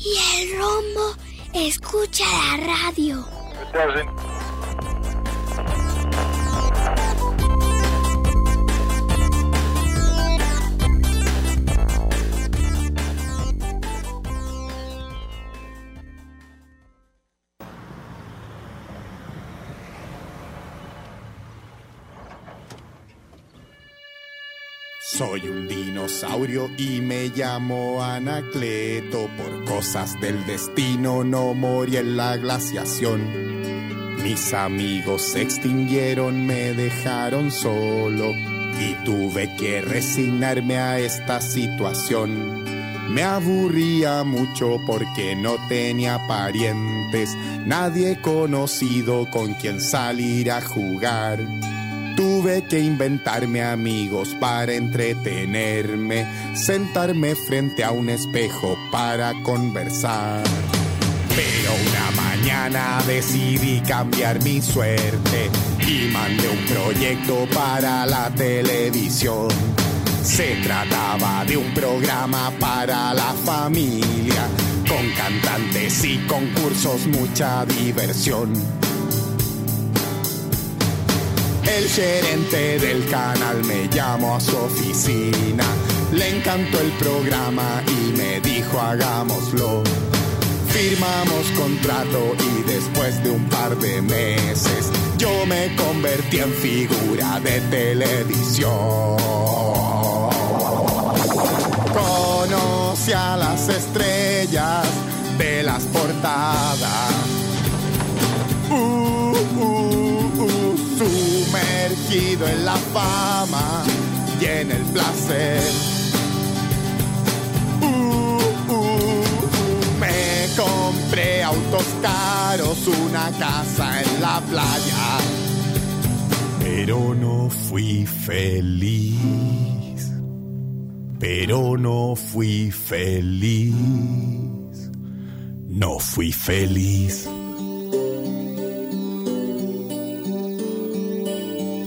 Y el rombo escucha la radio. Soy un y me llamo Anacleto. Por cosas del destino no morí en la glaciación. Mis amigos se extinguieron, me dejaron solo y tuve que resignarme a esta situación. Me aburría mucho porque no tenía parientes, nadie conocido con quien salir a jugar. Tuve que inventarme amigos para entretenerme, sentarme frente a un espejo para conversar. Pero una mañana decidí cambiar mi suerte y mandé un proyecto para la televisión. Se trataba de un programa para la familia, con cantantes y concursos, mucha diversión. El gerente del canal me llamó a su oficina, le encantó el programa y me dijo hagámoslo. Firmamos contrato y después de un par de meses yo me convertí en figura de televisión. Conocí a las estrellas de las portadas. Uh, uh, en la fama y en el placer. me compré autos caros, una casa en la playa, pero no fui feliz. Pero no fui feliz. No fui feliz.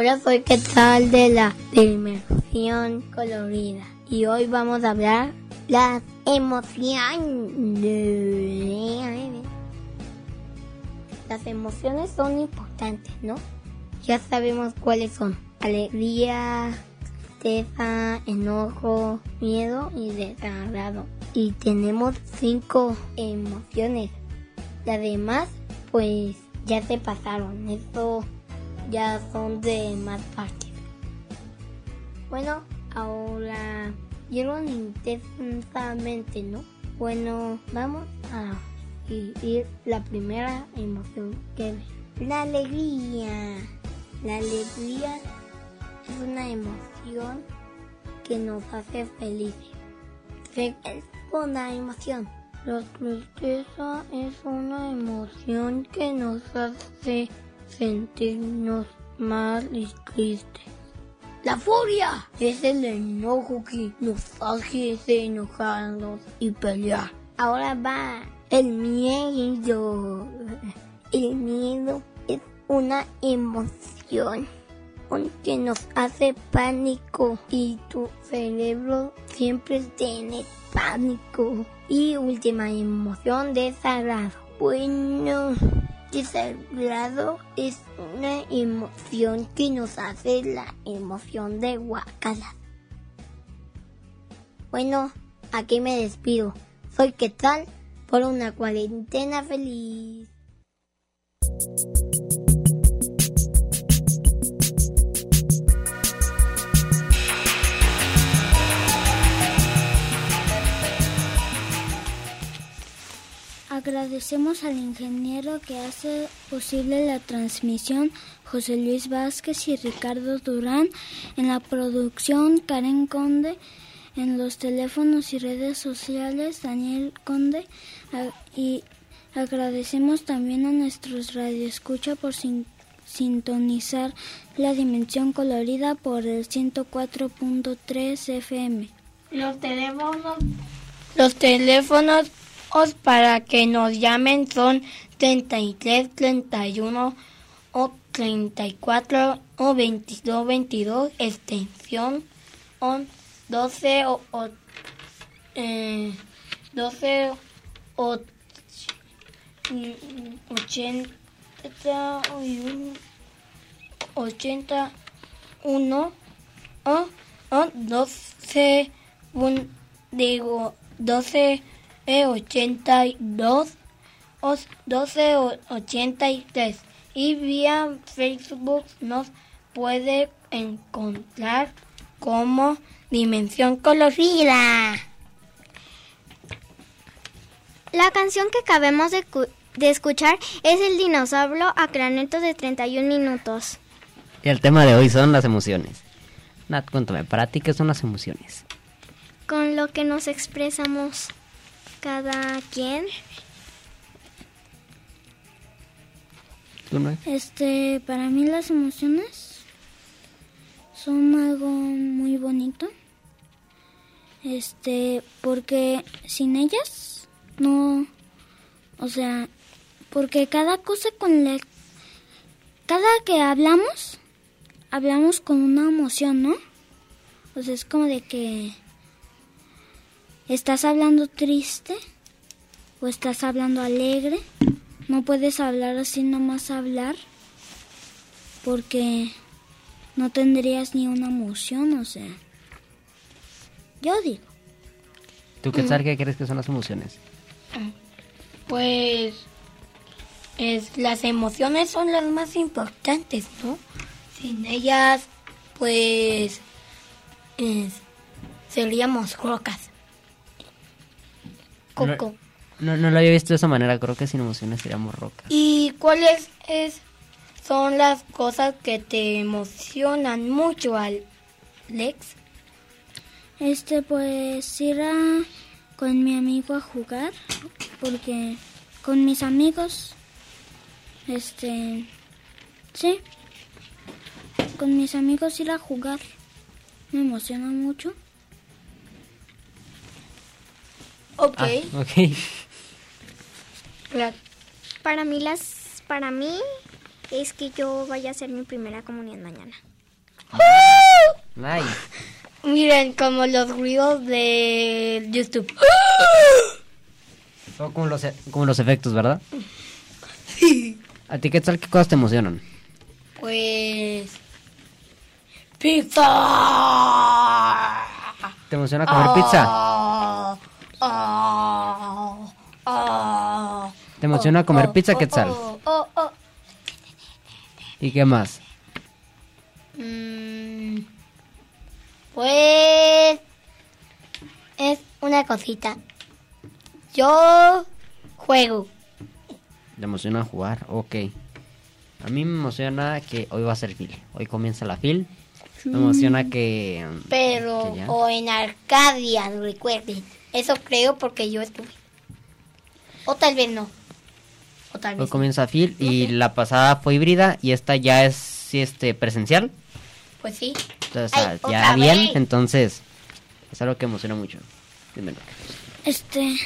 Hola, soy Quetzal de la Dimensión Colorida y hoy vamos a hablar las emociones. Las emociones son importantes, ¿no? Ya sabemos cuáles son. Alegría, tristeza, enojo, miedo y desagrado. Y tenemos cinco emociones. Las demás, pues ya se pasaron. Eso ya son de más partes. Bueno, ahora vieron intensamente, ¿no? Bueno, vamos a vivir la primera emoción que la alegría. La alegría es una emoción que nos hace felices. Es una emoción. La tristeza es una emoción que nos hace sentirnos mal tristes. La furia es el enojo que nos hace enojarnos y pelear. Ahora va el miedo. El miedo es una emoción que nos hace pánico y tu cerebro siempre tiene pánico. Y última emoción, desagrado. Bueno, celebrado es una emoción que nos hace la emoción de Guacala. Bueno, aquí me despido. Soy Quetzal por una cuarentena feliz. Agradecemos al ingeniero que hace posible la transmisión, José Luis Vázquez y Ricardo Durán, en la producción Karen Conde, en los teléfonos y redes sociales Daniel Conde y agradecemos también a nuestros radioescucha por sintonizar la dimensión colorida por el 104.3 FM. Los teléfonos los teléfonos para que nos llamen. Son 33 31 o 34 o 22 22 extensión 12 o, 12 o 80 81 o, o 12 un, digo 12 82 1283 y vía Facebook nos puede encontrar como Dimensión Colorida. La canción que acabamos de, escuchar es El dinosaurio a de 31 minutos. Y el tema de hoy son las emociones. Nat, cuéntame, ¿para ti qué son las emociones? Con lo que nos expresamos cada quien. Este, para mí las emociones son algo muy bonito. Este, porque sin ellas no, o sea, porque cada cosa con la cada que hablamos hablamos con una emoción, ¿no? O sea, es como de que ¿Estás hablando triste? ¿O estás hablando alegre? No puedes hablar así nomás hablar porque no tendrías ni una emoción, o sea. Yo digo. ¿Tú qué sabes qué crees que son las emociones? Pues es, las emociones son las más importantes, ¿no? Sin ellas, pues seríamos rocas. No, no, lo había visto de esa manera, creo que sin emociones seríamos rocas. ¿Y cuáles es, son las cosas que te emocionan mucho, Alex? Este, pues ir a, con mi amigo a jugar, porque con mis amigos, este, sí, con mis amigos ir a jugar me emociona mucho. Ok. Ah, ok. Para mí las, para mí es que yo vaya a hacer mi primera comunión mañana. Nice. Miren como los ruidos de YouTube. Son como los, e, como los efectos, ¿verdad? Sí. ¿A ti qué tal? ¿Qué cosas te emocionan? Pues... ¡Pizza! ¿Te emociona comer pizza? Ah. ¿Te emociona comer pizza, Quetzal? ¿Y qué más? Mm, pues es una cosita. Yo juego. ¿Te emociona jugar? Ok. A mí me emociona que hoy va a ser fil. Hoy comienza la fil. Me emociona que... Pero, o en Arcadia, recuerden. Eso creo porque yo estuve. O tal vez no. O tal vez Hoy comienza FIL y la pasada fue híbrida y esta ya es este presencial. Pues sí. Entonces, ya bien, entonces es algo que emociona mucho. Este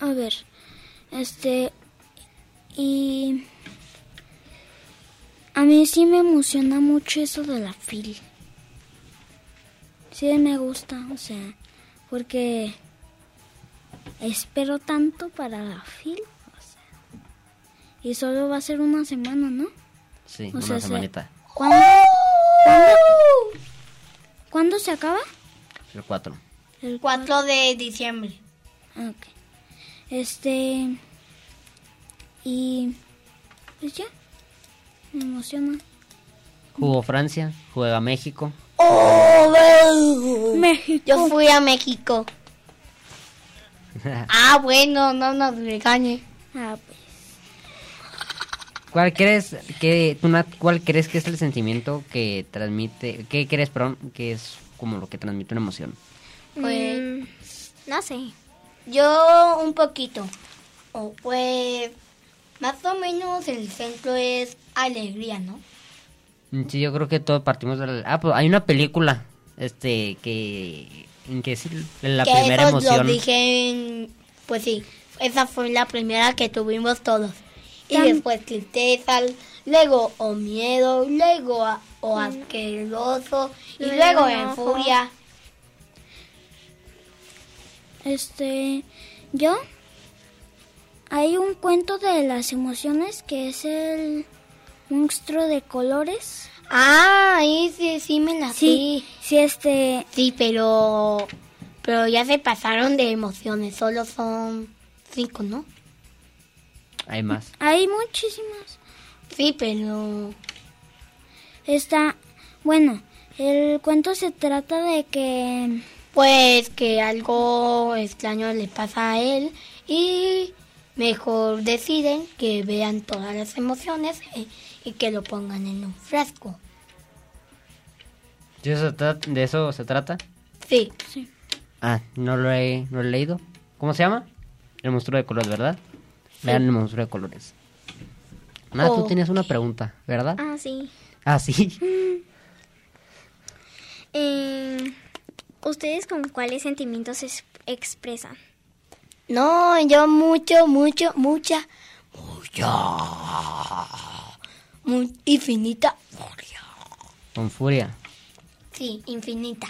a ver. Este y a mí sí me emociona mucho eso de la FIL. Sí me gusta, o sea, porque espero tanto para la fil. Y solo va a ser una semana, ¿no? Sí, O una sea, se- semanita. ¿Cuándo, ¿cuándo, cuándo se acaba? El 4. El 4 de diciembre. Ah, ok. Este. Y. Pues ya. Me emociona. Jugó Francia, juega México. ¡Oh! México. Yo fui a México. Ah, bueno, no nos regañe. Ah, pues. ¿Cuál crees que tú, Nat, cuál crees que es el sentimiento que transmite, qué crees, perdón, que es como lo que transmite una emoción? Pues Mm, no sé. yo un poquito. O pues más o menos el centro es alegría, ¿no? Sí, yo creo que todos partimos de la... Ah, pues hay una película, este, que... En que es la que primera eso emoción. lo dije en- Pues sí, esa fue la primera que tuvimos todos. Y después tristeza, luego o miedo, luego a- o asqueroso y Luego en furia. Este. Yo. Hay un cuento de las emociones que es el monstruo de colores. Ah, sí, sí me la Sí, sí, este. Sí, pero pero ya se pasaron de emociones, solo son cinco, ¿no? Hay más. Hay muchísimas. Sí, pero Está. Bueno, el cuento se trata de que. pues que algo extraño le pasa a él y mejor deciden que vean todas las emociones y, que lo pongan en un frasco. ¿De eso, se trata- ¿De eso se trata? Sí, Ah, no lo he, no lo he leído. ¿Cómo se llama? El monstruo de colores, ¿verdad? Vean el monstruo de colores. Nada, tú Oh. tienes una pregunta, ¿verdad? Ah, sí. Ah, sí. Eh, ¿Ustedes con cuáles sentimientos se expresan? no, yo mucho, mucho, mucha, mucha, infinita furia. Con furia. Sí, infinita.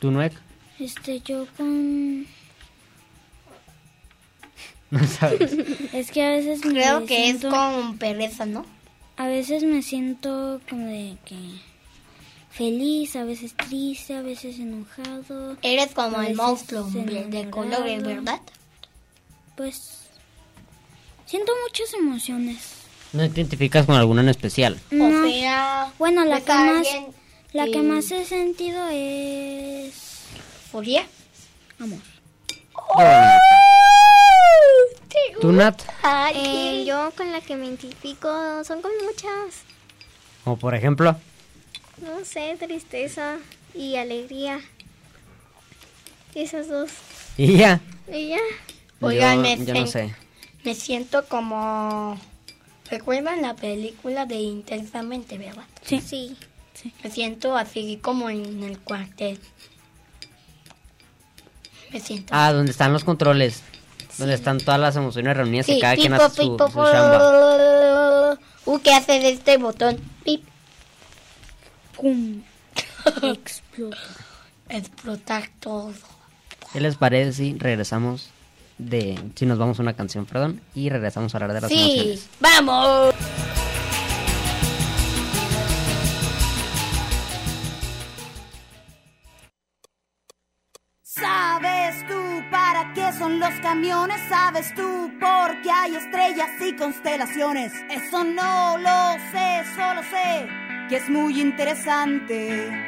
¿Tú, Nuek? Este, yo con. No sabes. Es que a veces me Creo que es con pereza, ¿no? A veces me siento como de que feliz, a veces triste, a veces enojado. Eres como el monstruo de- colores, ¿verdad? Pues siento muchas emociones. ¿No te identificas con alguna en especial? No, O sea, bueno, la que más alguien la que que- más he sentido es furia. amor. ¿Tú, Nat? Eh, yo con la que me identifico son con muchas, O por ejemplo. no sé, tristeza y alegría. Esas dos. Y ya. Y ya. Oigan, yo, me, yo no sé. me siento como... ¿Recuerdan la película de Intensamente, verdad? Sí. Sí. Me siento así como en el cuartel. Me siento... Ah, donde están los controles. Donde están todas las emociones reunidas Sí, cada quien hace su, su chamba. Uh, ¿qué hace de este botón? Pip. ¡Pum! Explota. Explotar todo. ¿Qué les parece si regresamos de... Si nos vamos a una canción, perdón, y regresamos a hablar de las Sí, emociones? vamos. ¿Sabes tú para qué son los camiones? ¿Sabes tú por qué hay estrellas y constelaciones? Eso no lo sé, solo sé que es muy interesante.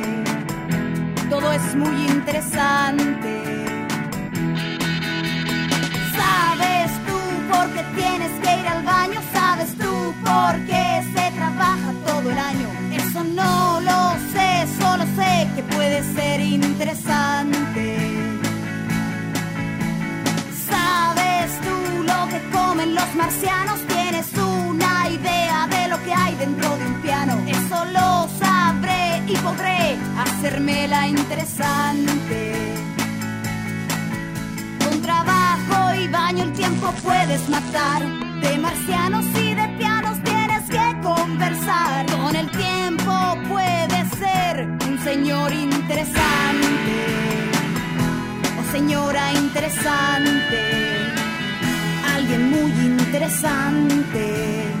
todo es muy interesante. ¿Sabes tú por qué tienes que ir al baño? ¿Sabes tú por qué se trabaja todo el año? Eso no lo sé, solo sé que puede ser interesante. ¿Sabes tú lo que comen los marcianos? Tienes un dentro de un piano. Eso lo y podré hacérmela interesante. Con trabajo y baño el tiempo puedes matar. De marcianos y de pianos tienes que conversar. Con el tiempo puedes ser un señor interesante. O señora interesante. Alguien muy interesante.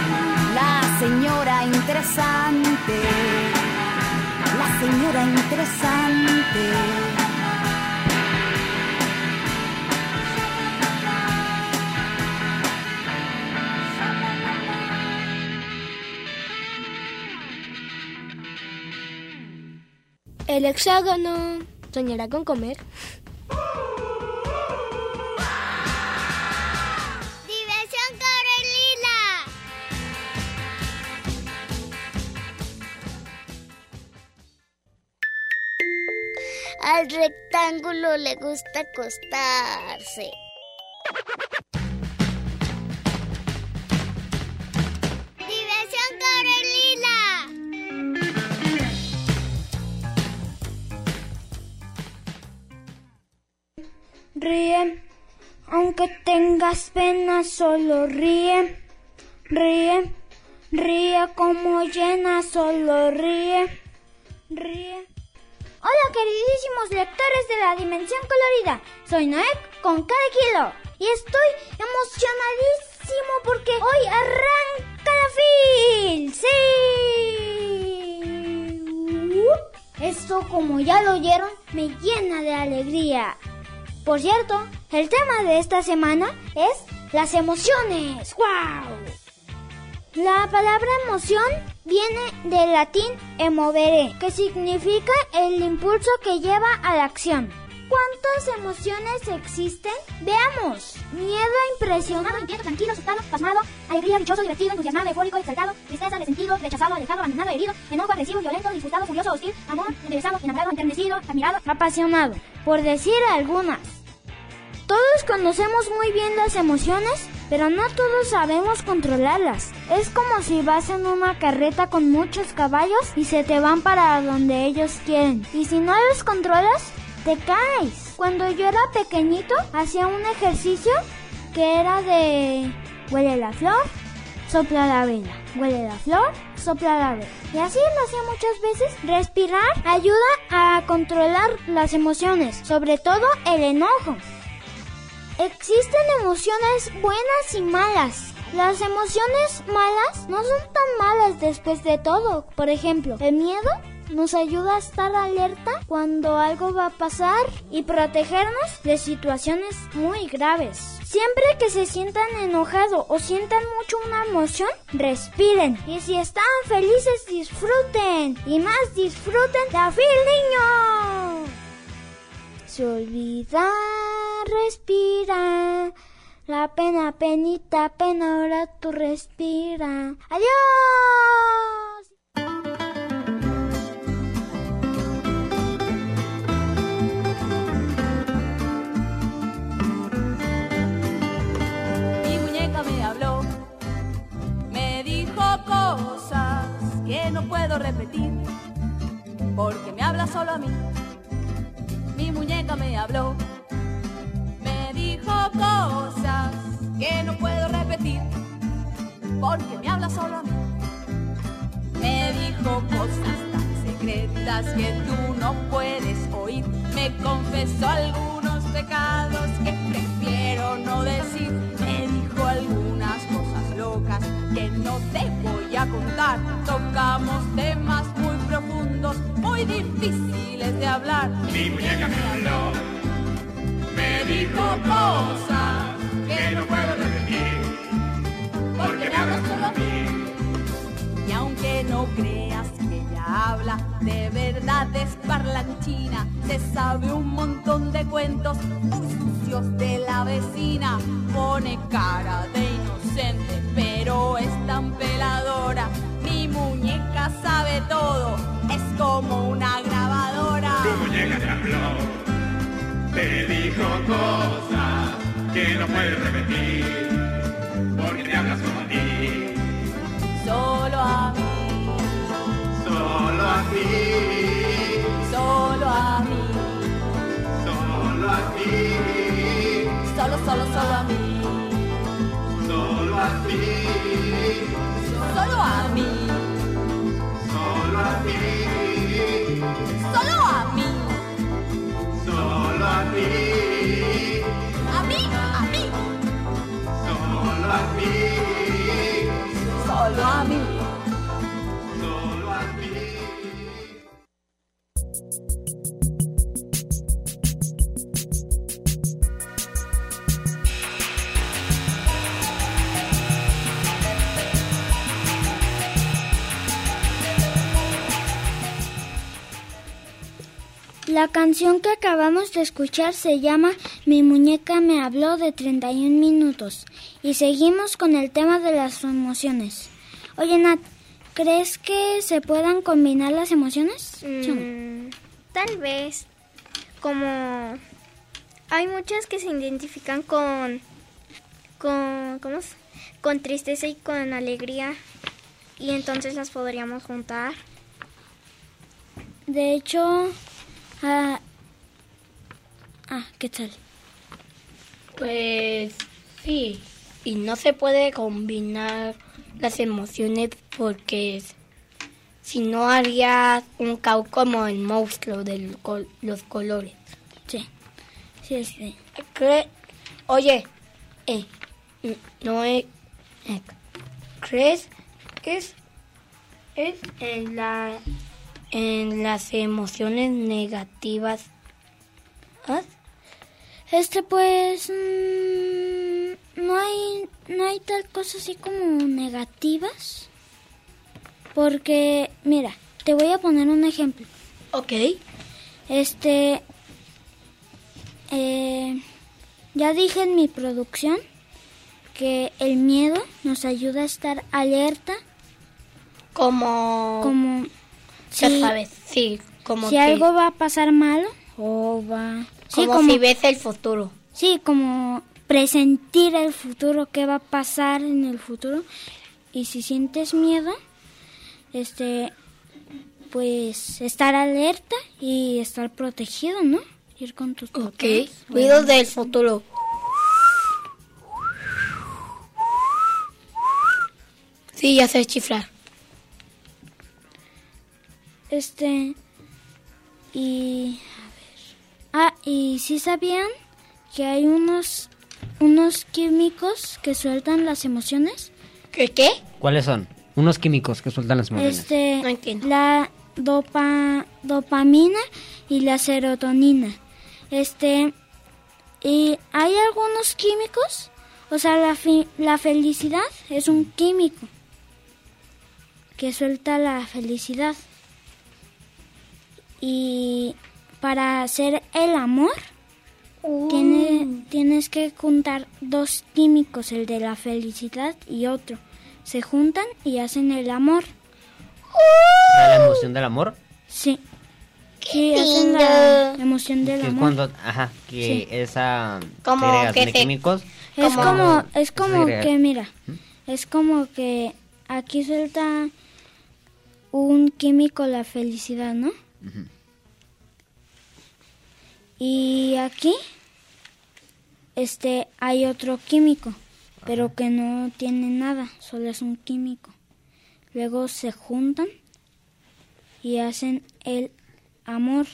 señora interesante, la señora interesante. El hexágono soñará con comer. Al rectángulo le gusta acostarse. Diversión Carolina. Ríe, aunque tengas pena, solo ríe. Ríe, ríe como llena, solo ríe. Ríe. Hola queridísimos lectores de la Dimensión Colorida, soy Noek con cada kilo y estoy emocionadísimo porque hoy arranca la FIL. ¡Sí! Esto como ya lo oyeron me llena de alegría. Por cierto, el tema de esta semana es las emociones. ¡Wow! La palabra emoción viene del latín emovere, que significa el impulso que lleva a la acción. ¿Cuántas emociones existen? Veamos. Miedo, impresionado, inquieto, tranquilo, asustado, pasmado, alegría, dichoso, divertido, entusiasmado, eufórico, exaltado, tristeza, resentido, rechazado, alejado, abandonado, herido, enojo, agresivo, violento, disgustado, furioso, hostil, amor, interesado, enamorado, enternecido, admirado, apasionado, por decir algunas. Todos conocemos muy bien las emociones, pero no todos sabemos controlarlas. Es como si vas en una carreta con muchos caballos y se te van para donde ellos quieren. Y si no los controlas, te caes. Cuando yo era pequeñito, hacía un ejercicio que era de huele la flor, sopla la vela. Huele la flor, sopla la vela. Y así lo hacía muchas veces. Respirar ayuda a controlar las emociones, sobre todo el enojo. Existen emociones buenas y malas. Las emociones malas no son tan malas después de todo. Por ejemplo, el miedo nos ayuda a estar alerta cuando algo va a pasar y protegernos de situaciones muy graves. Siempre que se sientan enojados o sientan mucho una emoción, respiren. Y si están felices, disfruten. Y más disfruten la fil niño. Se olvida, respira. La pena, penita, pena, ahora tú respira. ¡Adiós! Mi muñeca me habló, me dijo cosas que no puedo repetir, porque me habla solo a mí. Mi muñeca me habló, me dijo cosas que no puedo repetir, porque me habla solo a mí. Me dijo cosas tan secretas que tú no puedes oír, me confesó algunos pecados que prefiero no decir, me dijo algunas cosas locas que no te voy a contar, tocamos temas muy profundos, muy difíciles de hablar. Mi muñeca me habló, me dijo cosas que no puedo repetir, porque me hablas solo a mí. Y aunque no creas que ella habla, de verdad es parlanchina, se sabe un montón de cuentos muy sucios de la vecina, pone cara de inocente, pero es tan peladora Muñeca sabe todo, es como una grabadora. Tu muñeca te habló, te dijo cosas que no puedes repetir, porque te hablas como a ti, Solo a mí, solo a ti, solo a mí, solo a ti, solo, solo, solo a mí, solo a ti, solo a mí, solo a ti, solo a mí, solo a ti, a mí, a mí, solo a ti, solo a mí. La canción que acabamos de escuchar se llama Mi muñeca me habló de 31 minutos y seguimos con el tema de las emociones. Oye Nat, ¿crees que se puedan combinar las emociones? Mm, tal vez. Como hay muchas que se identifican con con ¿cómo es? con tristeza y con alegría y entonces las podríamos juntar. De hecho, ah, ah, ¿qué tal? Pues sí, y no se puede combinar las emociones porque si no haría un caos como el monstruo de los colores. Sí, sí. Cre- Oye, eh, no es, eh, ¿crees que es, es en la en las emociones negativas? ¿Ah? Este pues mm, no hay no hay tal cosa así como negativas porque mira te voy a poner un ejemplo Ok. este eh, ya dije en mi producción que el miedo nos ayuda a estar alerta Como, como ya si, sabes, sí, como si que- algo va a pasar malo o va sí, como, si ves el futuro. Sí, como presentir el futuro, qué va a pasar en el futuro. Y si sientes miedo, este, pues estar alerta y estar protegido, ¿no? Ir con tus Ok. papás. Ruidos del futuro. Sí, ya sé chiflar. Este, y a ver. Ah, y sí sabían que hay unos unos químicos que sueltan las emociones. ¿Qué qué? ¿Cuáles son? Unos químicos que sueltan las emociones. Este, No entiendo. la dopa, dopamina y la serotonina. Este, y hay algunos químicos, o sea, la, fi- la felicidad es un químico que suelta la felicidad. Y para hacer el amor, tiene- tienes que juntar dos químicos, el de la felicidad y otro. Se juntan y hacen el amor. ¿Era la emoción del amor? Sí. Sí, hacen la emoción del Que es amor. cuando, ajá, que Sí. esa Como que de se- químicos. Es como- como, es como que, mira, es como que aquí suelta un químico la felicidad, ¿no? Y aquí, este, hay otro químico, pero que no tiene nada, solo es un químico. Luego se juntan y hacen el amor.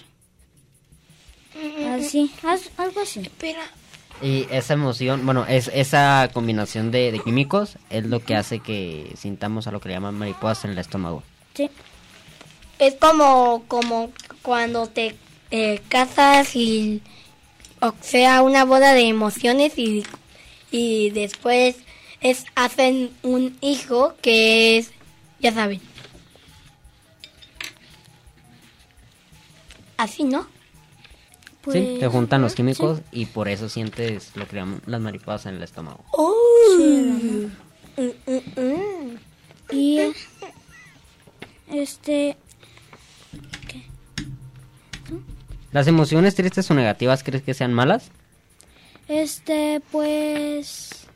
Así, haz- algo así. Espera. Y esa emoción, bueno, es esa combinación de, de químicos es lo que hace que sintamos a lo que le llaman mariposas en el estómago. Sí. Es como, como cuando te eh, casas y, o sea, una boda de emociones y, y después es, hacen un hijo que es, ya saben. así, ¿no? Pues, sí, te juntan los químicos y por eso sientes lo que llaman las mariposas en el estómago. Mm, mm, mm. Y este ¿Las emociones tristes o negativas crees que sean malas? este pues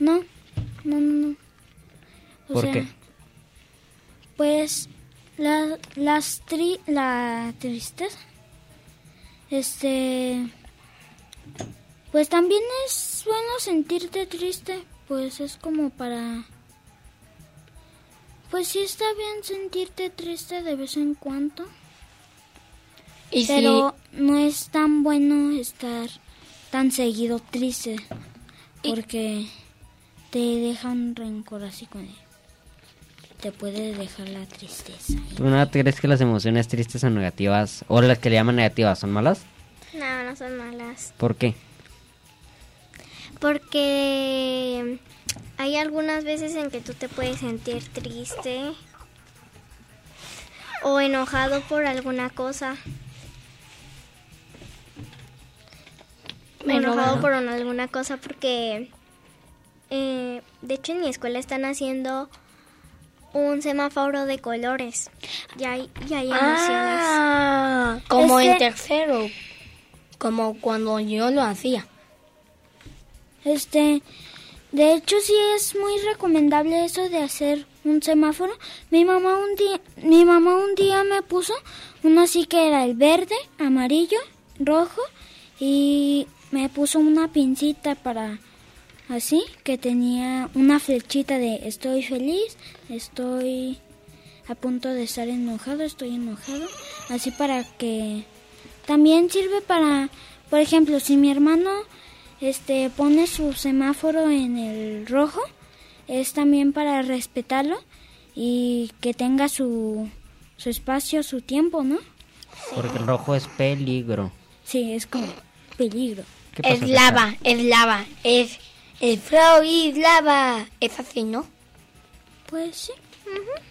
no, no, no. no. O ¿Por sea, qué? Pues la, las tri, la tristeza, este, pues también es bueno sentirte triste, pues es como para, pues sí está bien sentirte triste de vez en cuando, Y si- pero no es tan bueno estar tan seguido triste, porque te deja un rencor así con él. Te puede dejar la tristeza. ¿Tú no crees que las emociones tristes o negativas, o las que le llaman negativas, son malas? No, no son malas. ¿Por qué? Porque hay algunas veces en que tú te puedes sentir triste o enojado por alguna cosa. Pero enojado por una- alguna cosa porque eh, de hecho en mi escuela están haciendo un semáforo de colores y hay, y hay emociones. Ah, como en Este- tercero, como cuando yo lo hacía. Este, de hecho sí es muy recomendable eso de hacer un semáforo. Mi mamá un día, mi mamá un día me puso uno así que era el verde, amarillo, rojo y me puso una pincita para así que tenía una flechita de estoy feliz, estoy a punto de estar enojado, estoy enojado, así para que también sirve para, por ejemplo, si mi hermano este pone su semáforo en el rojo, es también para respetarlo y que tenga su su espacio, su tiempo, ¿no? Porque el rojo es peligro. Sí, es como peligro. ¿Qué pasó, Es lava, es lava, es el flow y lava. Es así, ¿no? Pues sí.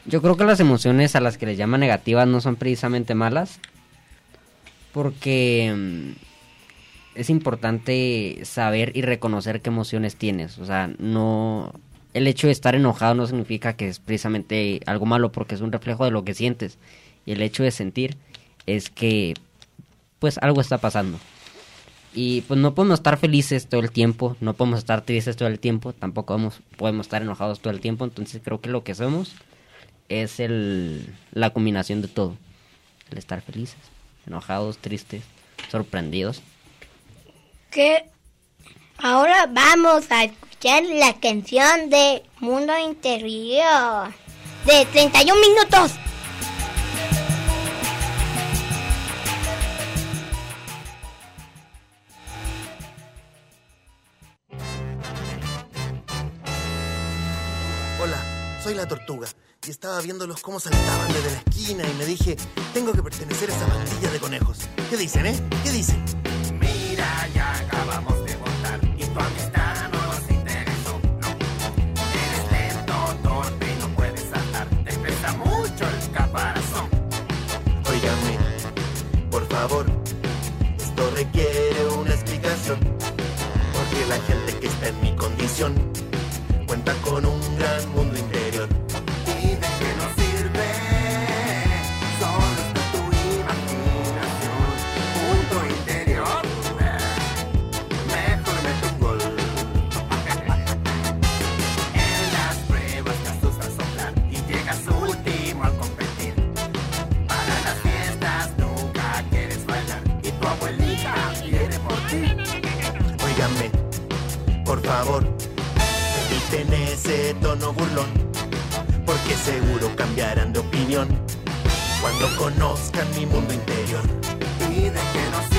Yo creo que las emociones a las que les llaman negativas no son precisamente malas. Porque mm, es importante saber y reconocer qué emociones tienes. O sea, no. El hecho de estar enojado no significa que es precisamente algo malo, porque es un reflejo de lo que sientes. Y el hecho de sentir es que, pues, algo está pasando. Y pues no podemos estar felices todo el tiempo, no podemos estar tristes todo el tiempo, tampoco podemos, podemos estar enojados todo el tiempo. Entonces creo que lo que somos es el, la combinación de todo. El estar felices, enojados, tristes, sorprendidos. Que ahora vamos a escuchar la canción de Mundo Interior de 31 minutos. Tortuga y estaba viéndolos cómo saltaban desde la esquina y me dije, tengo que pertenecer a esa pandilla de conejos. ¿Qué dicen, eh? ¿Qué dicen? Mira, ya acabamos de votar y tu amistad no nos interesó. No, eres lento, torpe y no puedes saltar. Te pesa mucho el caparazón. Óigame, por favor, esto requiere una explicación. Porque la gente que está en mi condición cuenta con un gran mundo ese tono burlón, porque seguro cambiarán de opinión cuando conozcan mi mundo interior. ¿Y de qué nos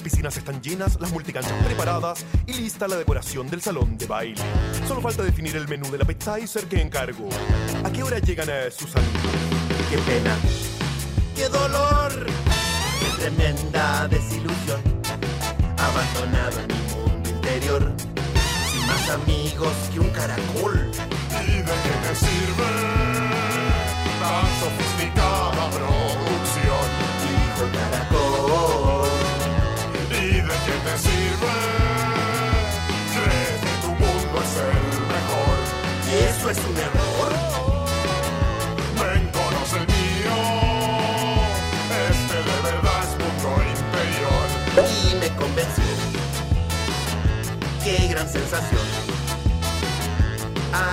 piscinas están llenas, las multicanchas preparadas y lista la decoración del salón de baile. Solo falta definir el menú del appetizer que encargo. ¿A qué hora llegan a sus amigos? Qué pena, qué dolor, qué tremenda desilusión. Abandonado en mi mundo interior, sin más amigos que un caracol. ¿Y de qué me sirve tan sofisticada? Eso es un error? Ven, conoce el mío. Este de verdad es mundo interior. Y me convenció. Qué gran sensación.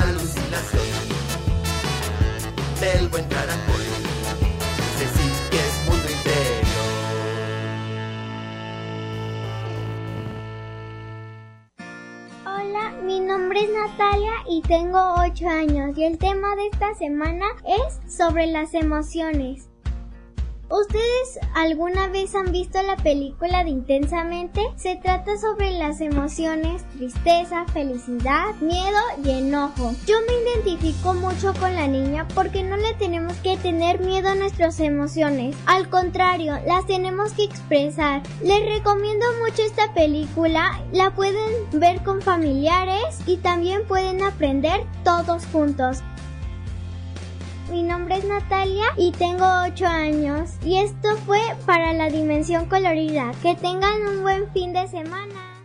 Alucinación del buen caracol. Sé sí que es mundo interior. Hola, mi nombre es Natalia y tengo 8 años y el tema de esta semana es sobre las emociones. ¿Ustedes alguna vez han visto la película de Intensamente? Se trata sobre las emociones, tristeza, felicidad, miedo y enojo. Yo me identifico mucho con la niña porque no le tenemos que tener miedo a nuestras emociones. Al contrario, las tenemos que expresar. Les recomiendo mucho esta película. La pueden ver con familiares y también pueden aprender todos juntos. Mi nombre es Natalia y tengo 8 años. Y esto fue para la Dimensión Colorida. Que tengan un buen fin de semana.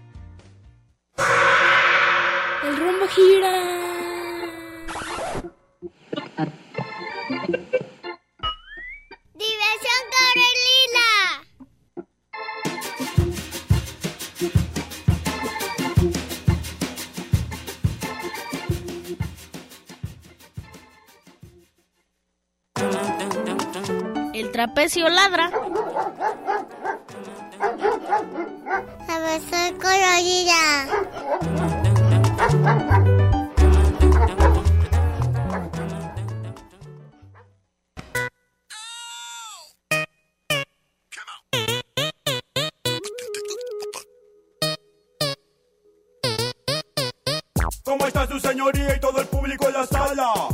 El rumbo gira. ¡Diversión Carolina! Trapecio ladra. Diversión colorida. ¿Cómo está su señoría y todo el público en la sala?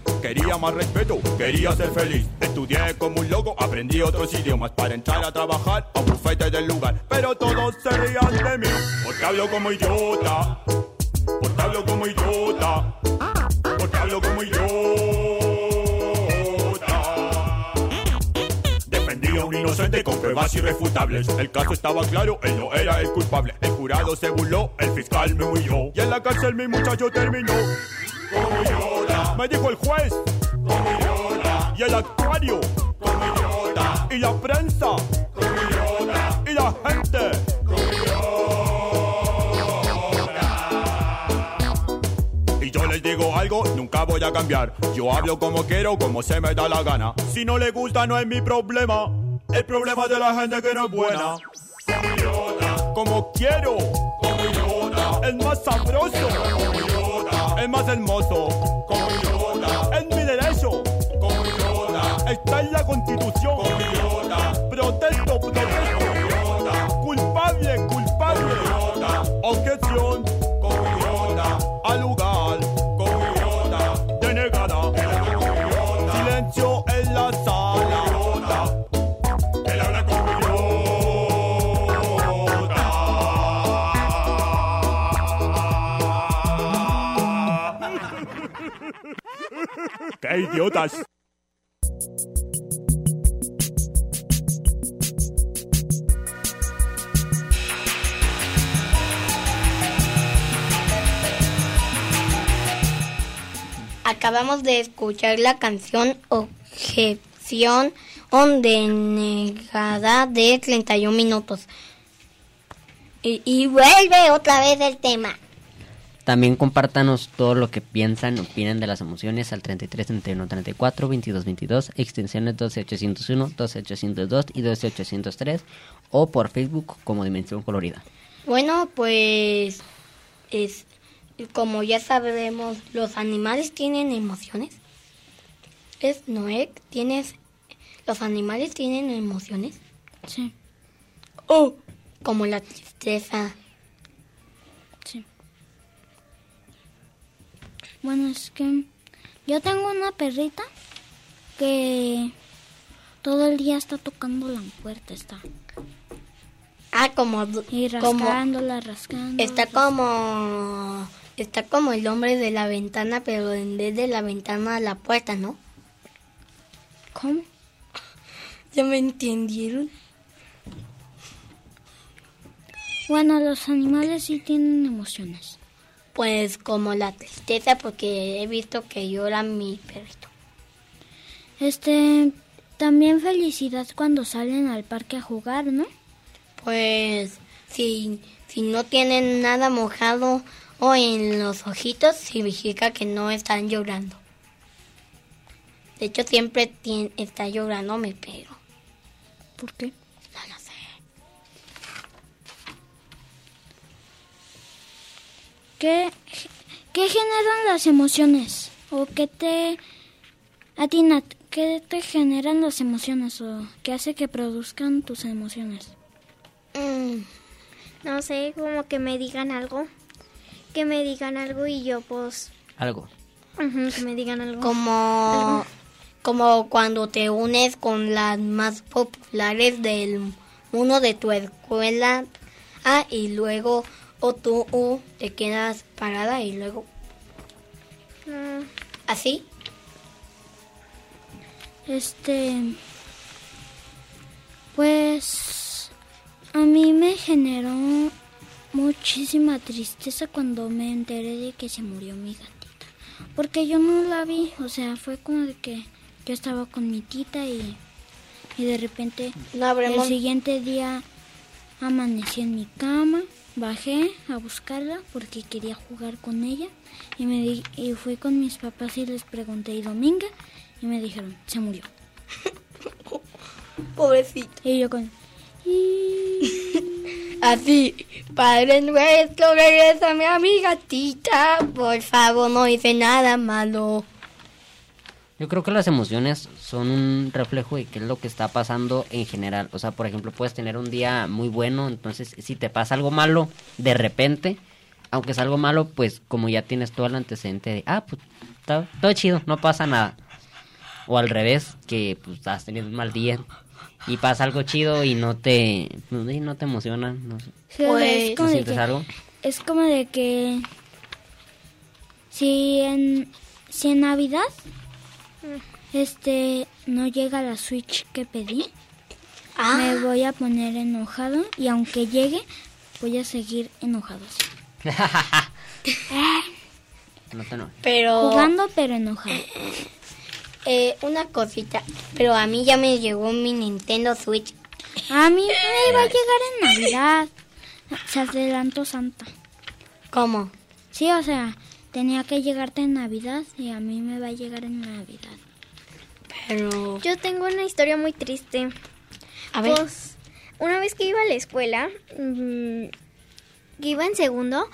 Quería más respeto, quería ser feliz. Estudié como un loco, aprendí otros idiomas para entrar a trabajar a un bufete del lugar. Pero todos se reían de mí, porque hablo como idiota. Porque hablo como idiota. Porque hablo como idiota. Defendí a un inocente con pruebas irrefutables. El caso estaba claro, él no era el culpable. El jurado se burló, el fiscal me huyó. Y en la cárcel mi muchacho terminó. Me dijo el juez. Y el actuario. Y la prensa. Y la gente. Y yo les digo algo, nunca voy a cambiar. Yo hablo como quiero, como se me da la gana. Si no le gusta, no es mi problema. El problema de la gente que no es buena. Como quiero. El más sabroso. El más hermoso. Como idiota. Es mi derecho. Como idiota. Está en la constitución. Como idiota. Protesto, protesto. Como idiota. Culpable, culpable. Como idiota. ¡Qué idiotas! Acabamos de escuchar la canción Objeción on denegada de 31 minutos. Y vuelve otra vez el tema. También compártanos todo lo que piensan, opinan de las emociones al 33 31 34 22 22, extensiones 12801, 12802 y 12803 o por Facebook como Dimensión Colorida. Bueno, pues es como ya sabemos, los animales tienen emociones. Es Noé, tienes los animales tienen emociones. Sí. Oh, como la tristeza. Bueno, es que yo tengo una perrita que todo el día está tocando la puerta, está. Ah, como Y como rascándola, rascándola. está como está como el hombre de la ventana, pero en vez de la ventana la puerta, ¿no? ¿Cómo? ¿Ya me entendieron? Bueno, los animales sí tienen emociones. Pues como la tristeza, porque he visto que llora mi perrito. Este, también felicidad cuando salen al parque a jugar, ¿no? Pues si, si no tienen nada mojado o en los ojitos, significa que no están llorando. De hecho, siempre tien- está llorando mi perro. ¿Por qué? ¿Qué, qué generan las emociones? ¿O qué te... A ti, Nat, ¿qué te generan las emociones? ¿O qué hace que produzcan tus emociones? Mm, no sé, como que me digan algo. Que me digan algo y yo pues... Algo. que me digan algo. Como, como cuando te unes con las más populares del mundo de tu escuela. Ah, y luego o tú uh, te quedas parada y luego Mm, así. Este... Pues... A mí me generó muchísima tristeza cuando me enteré de que se murió mi gatita. Porque yo no la vi, o sea, fue como de que yo estaba con mi tita y, y de repente No el siguiente día amanecí en mi cama, bajé a buscarla porque quería jugar con ella y me di- y fui con mis papás y les pregunté y Dominga y me dijeron se murió Pobrecito. y yo con Así, Padre nuestro, regrésame a mi gatita. Por favor, no hice nada malo. Yo creo que las emociones son un reflejo de qué es lo que está pasando en general. O sea, por ejemplo, puedes tener un día muy bueno, entonces si te pasa algo malo de repente, aunque es algo malo, pues como ya tienes todo el antecedente de, ah, pues está todo chido, no pasa nada. O al revés, que pues has tenido un mal día y pasa algo chido y no te, no, y no te emociona, no sé. Sí, o sea, es ¿No como de sientes que- algo? es como de que si en si en Navidad este no llega la Switch que pedí, Ah. me voy a poner enojado y aunque llegue voy a seguir enojado. No te enojes. Pero. Jugando pero enojado. Eh, una cosita. Pero a mí ya me llegó mi Nintendo Switch. A mí me iba a llegar en Navidad. Se adelantó Santa. ¿Cómo? Sí, o sea, tenía que llegarte en Navidad y a mí me va a llegar en Navidad. Pero. Yo tengo una historia muy triste. A ver. Pues, una vez que iba a la escuela, mm, que iba en segundo,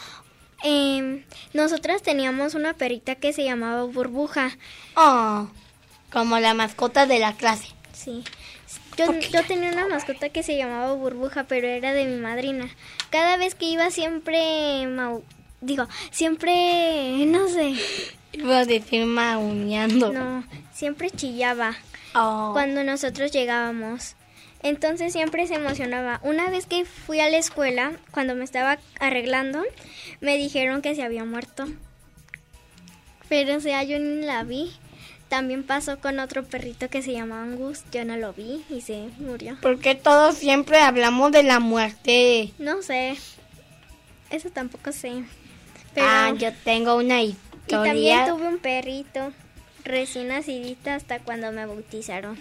em, nosotras teníamos una perrita que se llamaba Burbuja. Oh, como la mascota de la clase. Sí. Yo, yo tenía una mascota que se llamaba Burbuja, pero era de mi madrina. Cada vez que iba siempre, mau- digo, siempre, no sé, Iba a decir mauneando. no, siempre chillaba Oh. cuando nosotros llegábamos. Entonces siempre se emocionaba. Una vez que fui a la escuela, cuando me estaba arreglando, me dijeron que se había muerto. Pero o sea, yo ni la vi. También pasó con otro perrito que se llamaba Angus. Yo no lo vi y se murió. ¿Por qué todos siempre hablamos de la muerte? No sé. Eso tampoco sé. Pero Ah, yo tengo una y también historia. tuve un perrito recién nacidita hasta cuando me bautizaron.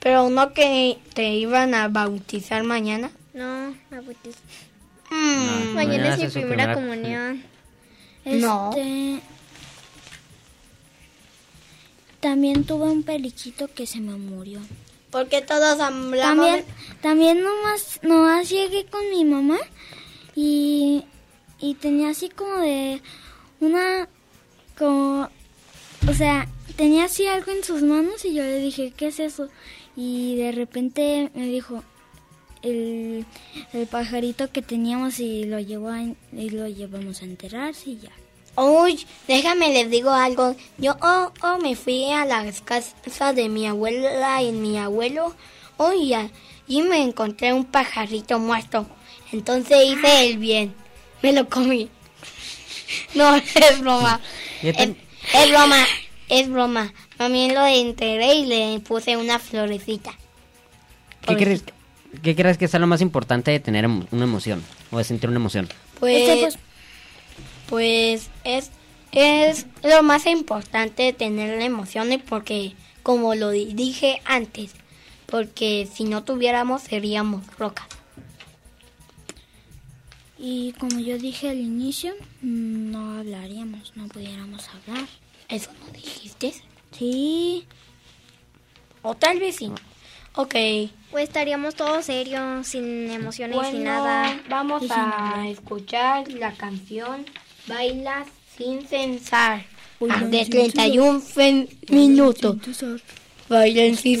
Pero no que te iban a bautizar mañana. No, me bautizaron. Mañana, mañana es mi primera primera comunión. No. Este, También tuve un periquito que se me murió. Porque todos hablamos. También, también nomás, nomás llegué con mi mamá y, y tenía así como de una, como, o sea, tenía así algo en sus manos y yo le dije, ¿qué es eso? Y de repente me dijo el, el pajarito que teníamos y lo llevó a- y lo llevamos a enterrarse y ya. Uy, déjame les digo algo. Yo oh, oh, me fui a las casas de mi abuela y mi abuelo. Oh, y, me encontré un pajarito muerto. Entonces hice el bien. Me lo comí. No, es broma. Yo Es, tam- es broma. Es broma. También lo enterré y le puse una florecita. ¿Qué crees, ¿Qué crees que es lo más importante de tener emo- una emoción? O de sentir una emoción. Pues, Este, pues, pues es, es lo más importante de tener emociones porque, como lo di- dije antes, porque si no tuviéramos seríamos rocas. Y como yo dije al inicio, no hablaríamos, no pudiéramos hablar. ¿Eso no dijiste? Sí. O tal vez sí. Ok. Pues estaríamos todos serios, sin emociones Bueno, sin nada. Vamos sin a escuchar la canción Baila sin censar Baila de sin 31 fe- minutos. Bailen sin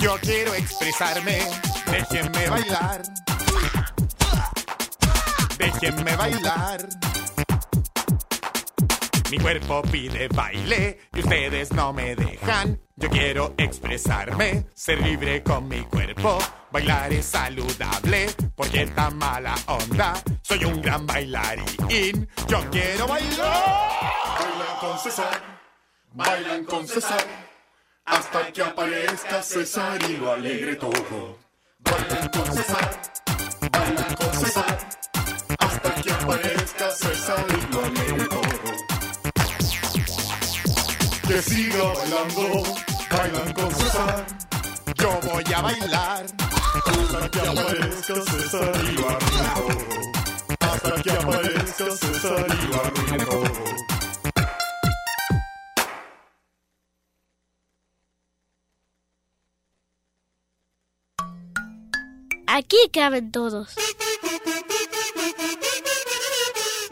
Yo quiero expresarme. Déjenme bailar. Déjenme bailar. Mi cuerpo pide baile y ustedes no me dejan. Yo quiero expresarme, ser libre con mi cuerpo. Bailar es saludable porque está mala onda. Soy un gran bailarín. Yo quiero bailar. Bailan con César, bailan con César. Hasta que aparezca César y lo alegre todo. Bailan con César, bailan con César. Hasta que aparezca César y lo alegre todo que siga bailando, bailan con César. Yo voy a bailar hasta que aparezca César y lo arruine todo. Hasta que aparezca César y lo arruine todo. Aquí caben todos.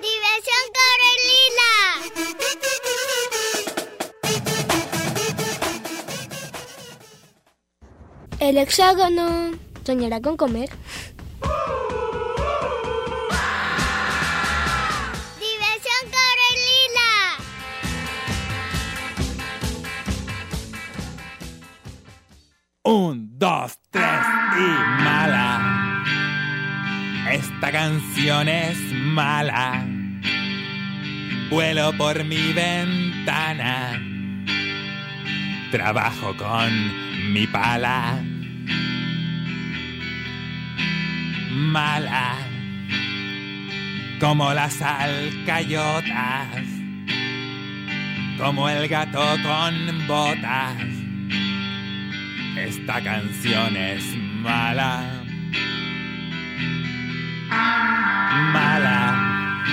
Diversión Corelina. El hexágono soñará con comer. Un, dos, tres y mala. Esta canción es mala. Vuelo por mi ventana. Trabajo con mi pala. Mala. Como las alcayotas. Como el gato con botas. Esta canción es mala. Mala.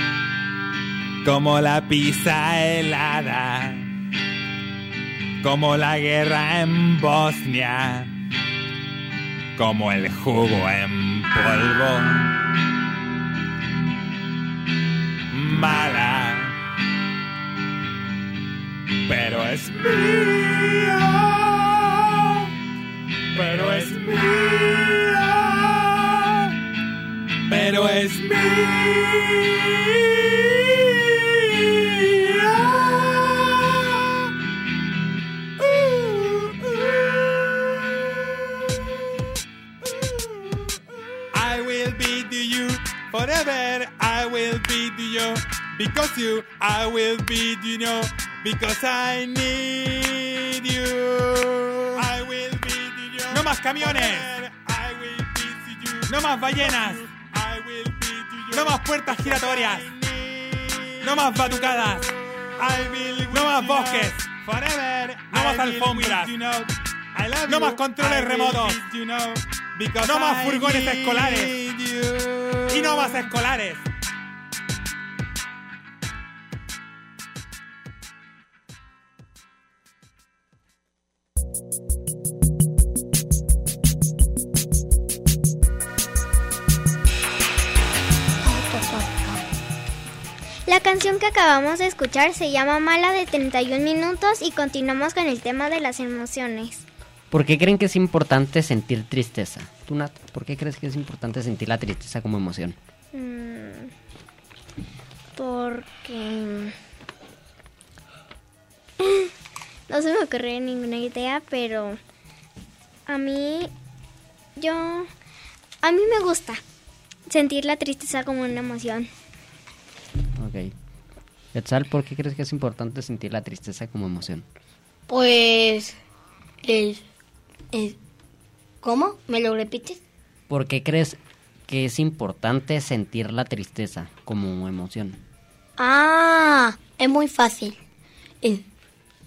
Como la pizza helada. Como la guerra en Bosnia. Como el jugo en polvo. Mala. Pero es mía. Pero es mía, pero es mía. I will be to you forever. I will be to you because you. I will be to you because I need you. Más camiones. No más ballenas. No más puertas giratorias. No más batucadas. No más bosques. No más alfombras. No más controles remotos. No más furgones escolares. Y no más escolares. La canción que acabamos de escuchar se llama Mala de 31 minutos y continuamos con el tema de las emociones. ¿Por qué creen que es importante sentir tristeza? Tú, Nat, ¿por qué crees que es importante sentir la tristeza como emoción? Mm, porque... No se me ocurre ninguna idea, pero a mí, yo, a mí me gusta sentir la tristeza como una emoción. Quetzal, ¿por qué crees que es importante sentir la tristeza como emoción? Pues... Es, es- ¿Cómo? ¿Me lo repites? ¿Por qué crees que es importante sentir la tristeza como emoción? Ah, es muy fácil. Eh,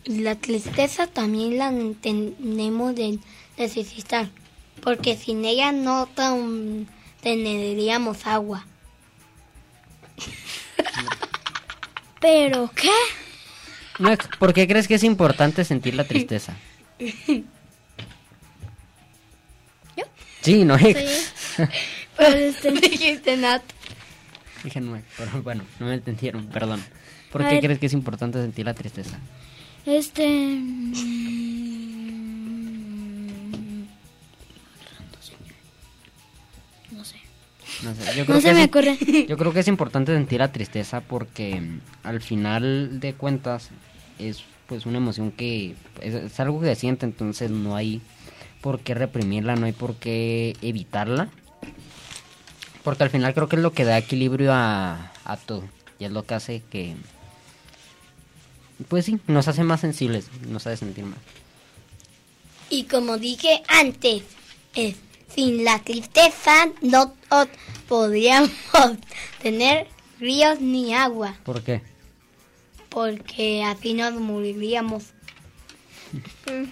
la tristeza también la tenemos de necesitar, porque sin ella no tan- tendríamos agua. ¿Pero qué? No, ¿Por qué crees que es importante sentir la tristeza? Sí, no Pues dijiste Nat. Dije no, pero bueno, no me entendieron, perdón. ¿Por A qué ver. crees que es importante sentir la tristeza? Este. No sé. No, sé, yo No creo se que me es- ocurre. Yo creo que es importante sentir la tristeza porque mm, al final de cuentas es pues una emoción que es, es algo que se siente, entonces no hay por qué reprimirla, no hay por qué evitarla. Porque al final creo que es lo que da equilibrio a, a todo y es lo que hace que pues sí, nos hace más sensibles, nos hace sentir más. Y como dije antes, es, sin la tristeza no podríamos tener ríos ni agua, ¿Por qué? porque así nos moriríamos.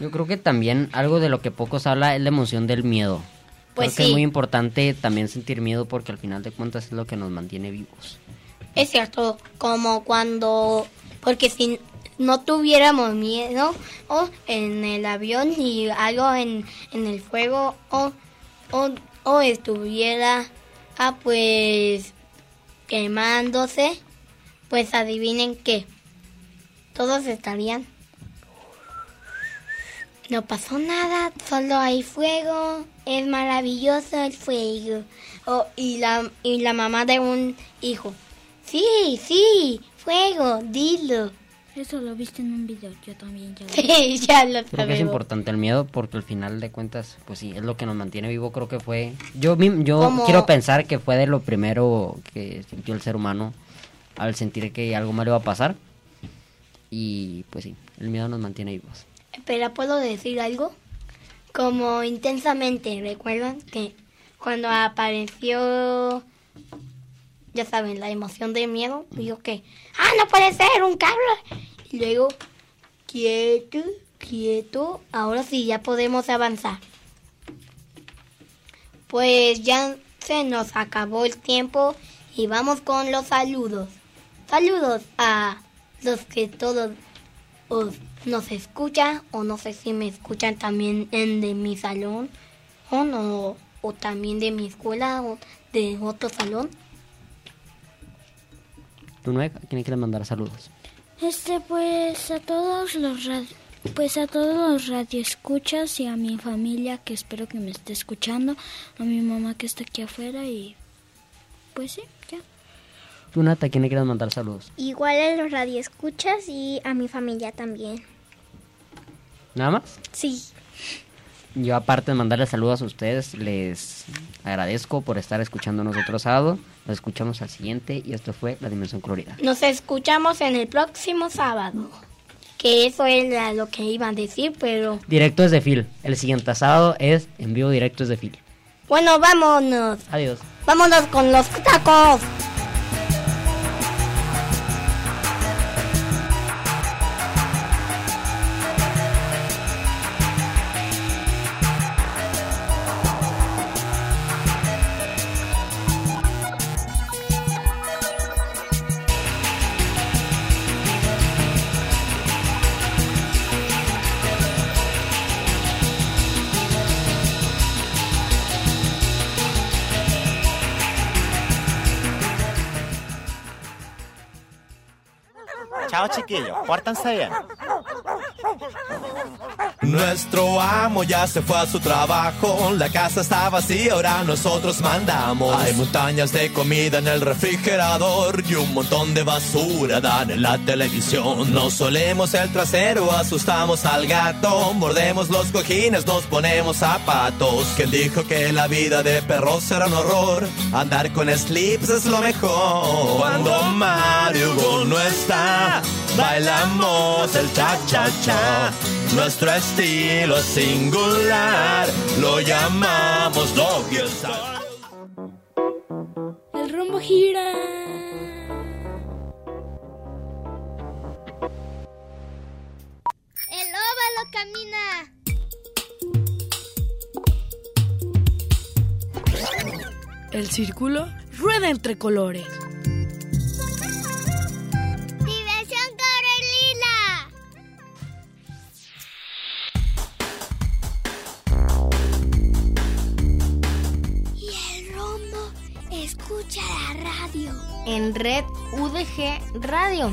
Yo creo que también algo de lo que poco se habla es la emoción del miedo. Pues creo que es sí. muy importante también sentir miedo porque al final de cuentas es lo que nos mantiene vivos. Es cierto, como cuando, porque si no tuviéramos miedo o en el avión y algo en, en el fuego o, o, o estuviera ah, pues quemándose, pues adivinen qué, todos estarían. No pasó nada, solo hay fuego, es maravilloso el fuego. Oh, y, la, y la mamá de un hijo. Sí, sí, fuego, dilo. Eso lo viste en un video, yo también ya lo Sí, ya lo Creo que es importante el miedo porque al final de cuentas, pues sí, es lo que nos mantiene vivo. Creo que fue. Yo, mi- yo quiero pensar que fue de lo primero que sintió el ser humano al sentir que algo malo iba a pasar. Y pues sí, el miedo nos mantiene vivos. Espera, ¿puedo decir algo? Como intensamente, ¿recuerdan que cuando apareció, ya saben, la emoción de miedo? Digo que, ¡ah, no puede ser, un cable! Y luego, quieto, quieto, ahora sí, ya podemos avanzar. Pues ya se nos acabó el tiempo y vamos con los saludos. Saludos a los que todos os nos escuchan o no sé si me escuchan también en de mi salón o no o también de mi escuela o de otro salón. ¿Tú no? ¿A quién quieres mandar saludos? Este, pues a todos los pues a todos los radioescuchas y a mi familia que espero que me esté escuchando, a mi mamá que está aquí afuera y pues sí, ya. Tú, Nata, ¿a quién le quieras mandar saludos? Igual a los radioescuchas y a mi familia también. ¿Nada más? Sí. Yo aparte de mandarles saludos a ustedes, les agradezco por estar escuchándonos otro sábado. Nos escuchamos al siguiente y esto fue La Dimensión Colorida. Nos escuchamos en el próximo sábado. Que eso era lo que iban a decir, pero Directo desde Phil. El siguiente sábado es en vivo directo desde Phil. bueno, vámonos. Adiós. Vámonos con los tacos. Chiquillos, pórtanse bien. Nuestro amo ya se fue a su trabajo, la casa está vacía, ahora nosotros mandamos. Hay montañas de comida en el refrigerador y un montón de basura dan en la televisión. Nos solemos el trasero, asustamos al gato, mordemos los cojines, nos ponemos zapatos. ¿Quién dijo que la vida de perros era un horror? Andar con slips es lo mejor. Cuando Mario no está, bailamos el cha-cha-cha. Nuestro estilo es singular, lo llamamos doggy style. El rumbo gira. El óvalo camina. El círculo rueda entre colores. Radio. En Red UDG Radio.